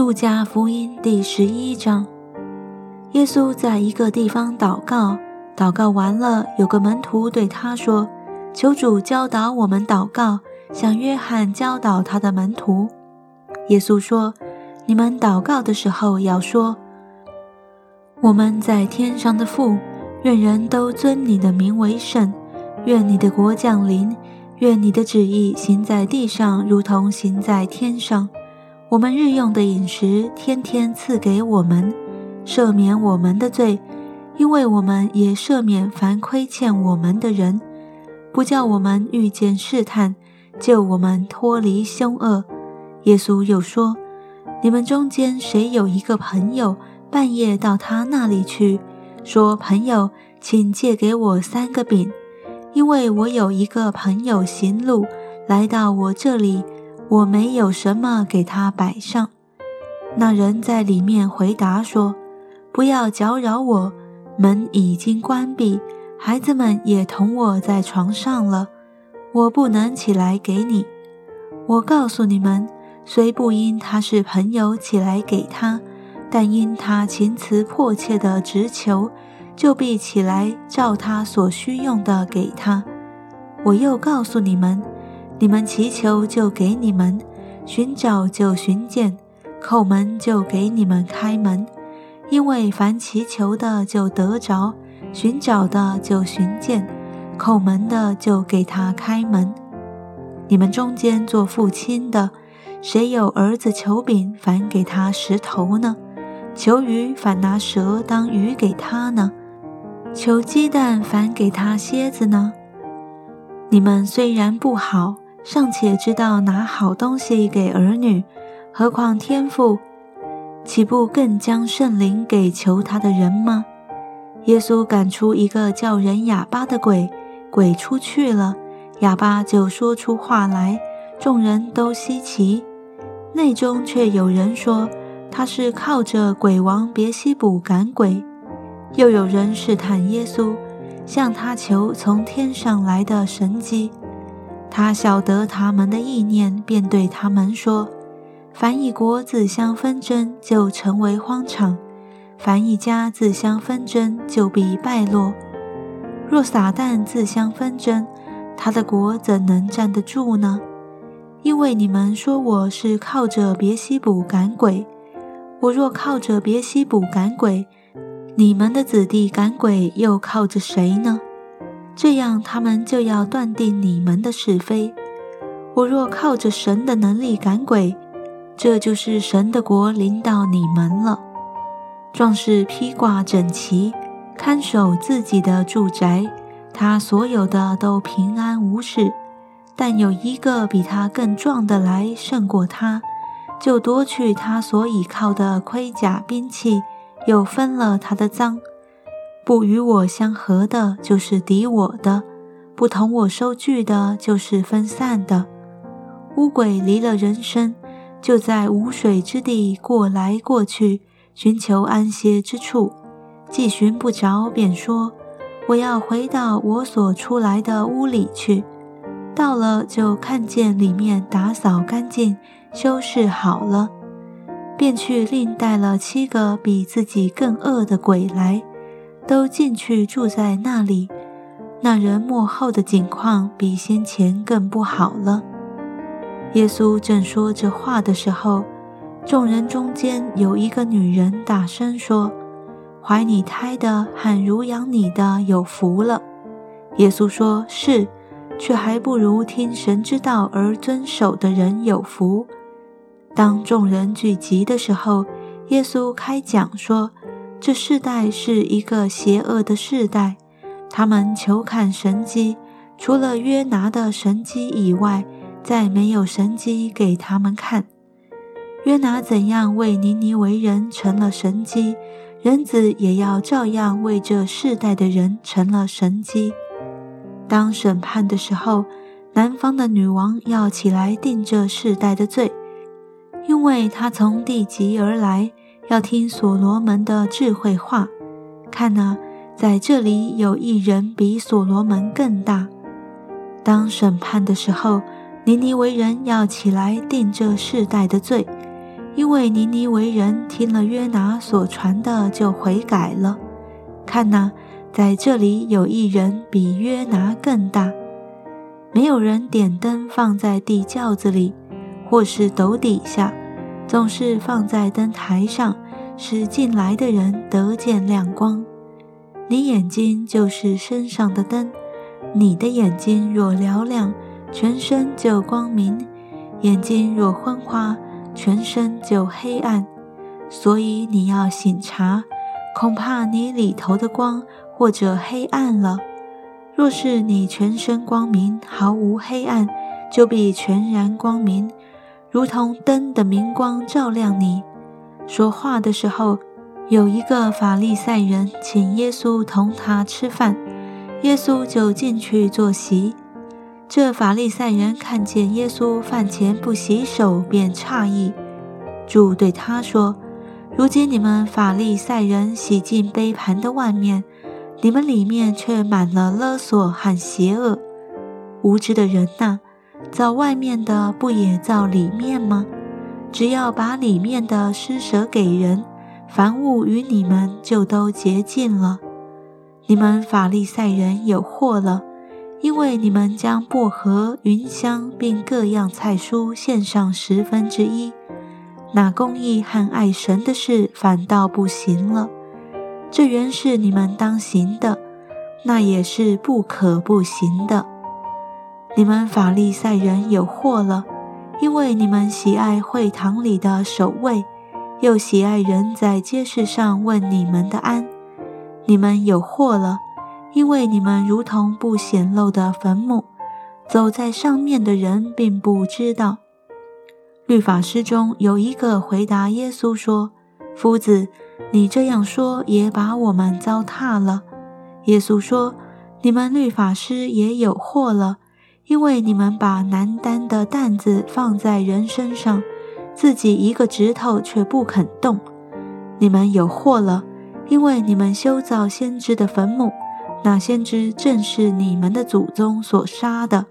路加福音第十一章，耶稣在一个地方祷告，祷告完了，有个门徒对他说：“求主教导我们祷告，像约翰教导他的门徒。”耶稣说：“你们祷告的时候要说：我们在天上的父，愿人都尊你的名为圣，愿你的国降临，愿你的旨意行在地上，如同行在天上。”我们日用的饮食，天天赐给我们，赦免我们的罪，因为我们也赦免凡亏欠我们的人，不叫我们遇见试探，救我们脱离凶恶。耶稣又说：“你们中间谁有一个朋友，半夜到他那里去，说：‘朋友，请借给我三个饼，因为我有一个朋友行路来到我这里。’”我没有什么给他摆上。那人在里面回答说：“不要搅扰我，门已经关闭，孩子们也同我在床上了，我不能起来给你。我告诉你们，虽不因他是朋友起来给他，但因他情辞迫切的直求，就必起来照他所需用的给他。我又告诉你们。”你们祈求就给你们，寻找就寻见，叩门就给你们开门。因为凡祈求的就得着，寻找的就寻见，叩门的就给他开门。你们中间做父亲的，谁有儿子求饼，反给他石头呢？求鱼，反拿蛇当鱼给他呢？求鸡蛋，反给他蝎子呢？你们虽然不好。尚且知道拿好东西给儿女，何况天父，岂不更将圣灵给求他的人吗？耶稣赶出一个叫人哑巴的鬼，鬼出去了，哑巴就说出话来，众人都稀奇。内中却有人说他是靠着鬼王别西卜赶鬼，又有人试探耶稣，向他求从天上来的神迹。他晓得他们的意念，便对他们说：“凡一国自相纷争，就成为荒场；凡一家自相纷争，就必败落。若撒旦自相纷争，他的国怎能站得住呢？因为你们说我是靠着别西卜赶鬼，我若靠着别西卜赶鬼，你们的子弟赶鬼又靠着谁呢？”这样，他们就要断定你们的是非。我若靠着神的能力赶鬼，这就是神的国临到你们了。壮士披挂整齐，看守自己的住宅，他所有的都平安无事。但有一个比他更壮的来胜过他，就夺去他所倚靠的盔甲兵器，又分了他的赃。不与我相合的，就是敌我的；不同我收据的，就是分散的。乌鬼离了人身，就在无水之地过来过去，寻求安歇之处。既寻不着，便说：“我要回到我所出来的屋里去。”到了，就看见里面打扫干净，修饰好了，便去另带了七个比自己更恶的鬼来。都进去住在那里。那人幕后的景况比先前更不好了。耶稣正说这话的时候，众人中间有一个女人大声说：“怀你胎的喊如养你的有福了。”耶稣说：“是，却还不如听神之道而遵守的人有福。”当众人聚集的时候，耶稣开讲说。这世代是一个邪恶的世代，他们求看神机，除了约拿的神机以外，再没有神机给他们看。约拿怎样为尼尼为人成了神机，人子也要照样为这世代的人成了神机。当审判的时候，南方的女王要起来定这世代的罪，因为她从地极而来。要听所罗门的智慧话，看呐，在这里有一人比所罗门更大。当审判的时候，尼尼为人要起来定这世代的罪，因为尼尼为人听了约拿所传的，就悔改了。看呐，在这里有一人比约拿更大。没有人点灯放在地窖子里，或是斗底下，总是放在灯台上，使进来的人得见亮光。你眼睛就是身上的灯，你的眼睛若嘹亮，全身就光明；眼睛若昏花，全身就黑暗。所以你要醒察，恐怕你里头的光或者黑暗了。若是你全身光明，毫无黑暗，就必全然光明，如同灯的明光照亮你。说话的时候。有一个法利赛人请耶稣同他吃饭，耶稣就进去坐席。这法利赛人看见耶稣饭前不洗手，便诧异。主对他说：“如今你们法利赛人洗净杯盘的外面，你们里面却满了勒索和邪恶。无知的人呐，造外面的不也造里面吗？只要把里面的施舍给人。”凡物与你们就都洁净了。你们法利赛人有祸了，因为你们将薄荷、云香并各样菜蔬献上十分之一，那公义和爱神的事反倒不行了。这原是你们当行的，那也是不可不行的。你们法利赛人有祸了，因为你们喜爱会堂里的守卫。又喜爱人在街市上问你们的安，你们有祸了，因为你们如同不显露的坟墓，走在上面的人并不知道。律法师中有一个回答耶稣说：“夫子，你这样说也把我们糟蹋了。”耶稣说：“你们律法师也有祸了，因为你们把难担的担子放在人身上。”自己一个指头却不肯动，你们有祸了，因为你们修造先知的坟墓，那先知正是你们的祖宗所杀的。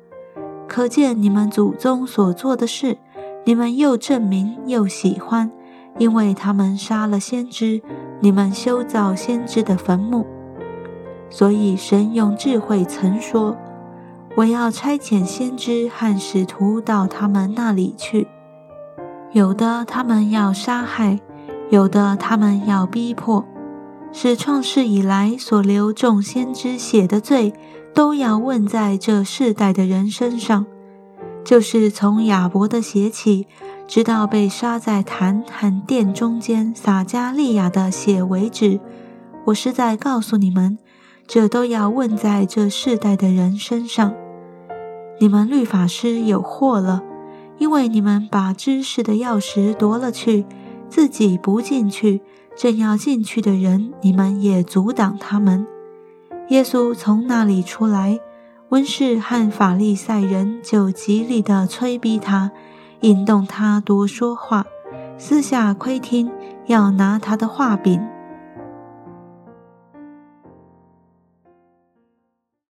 可见你们祖宗所做的事，你们又证明又喜欢，因为他们杀了先知，你们修造先知的坟墓。所以神用智慧曾说：“我要差遣先知和使徒到他们那里去。”有的他们要杀害，有的他们要逼迫，使创世以来所流众先知血的罪，都要问在这世代的人身上，就是从亚伯的血起，直到被杀在坛和殿中间撒加利亚的血为止。我是在告诉你们，这都要问在这世代的人身上。你们律法师有祸了。因为你们把知识的钥匙夺了去，自己不进去，正要进去的人，你们也阻挡他们。耶稣从那里出来，温室和法利赛人就极力地催逼他，引动他多说话，私下窥听，要拿他的画柄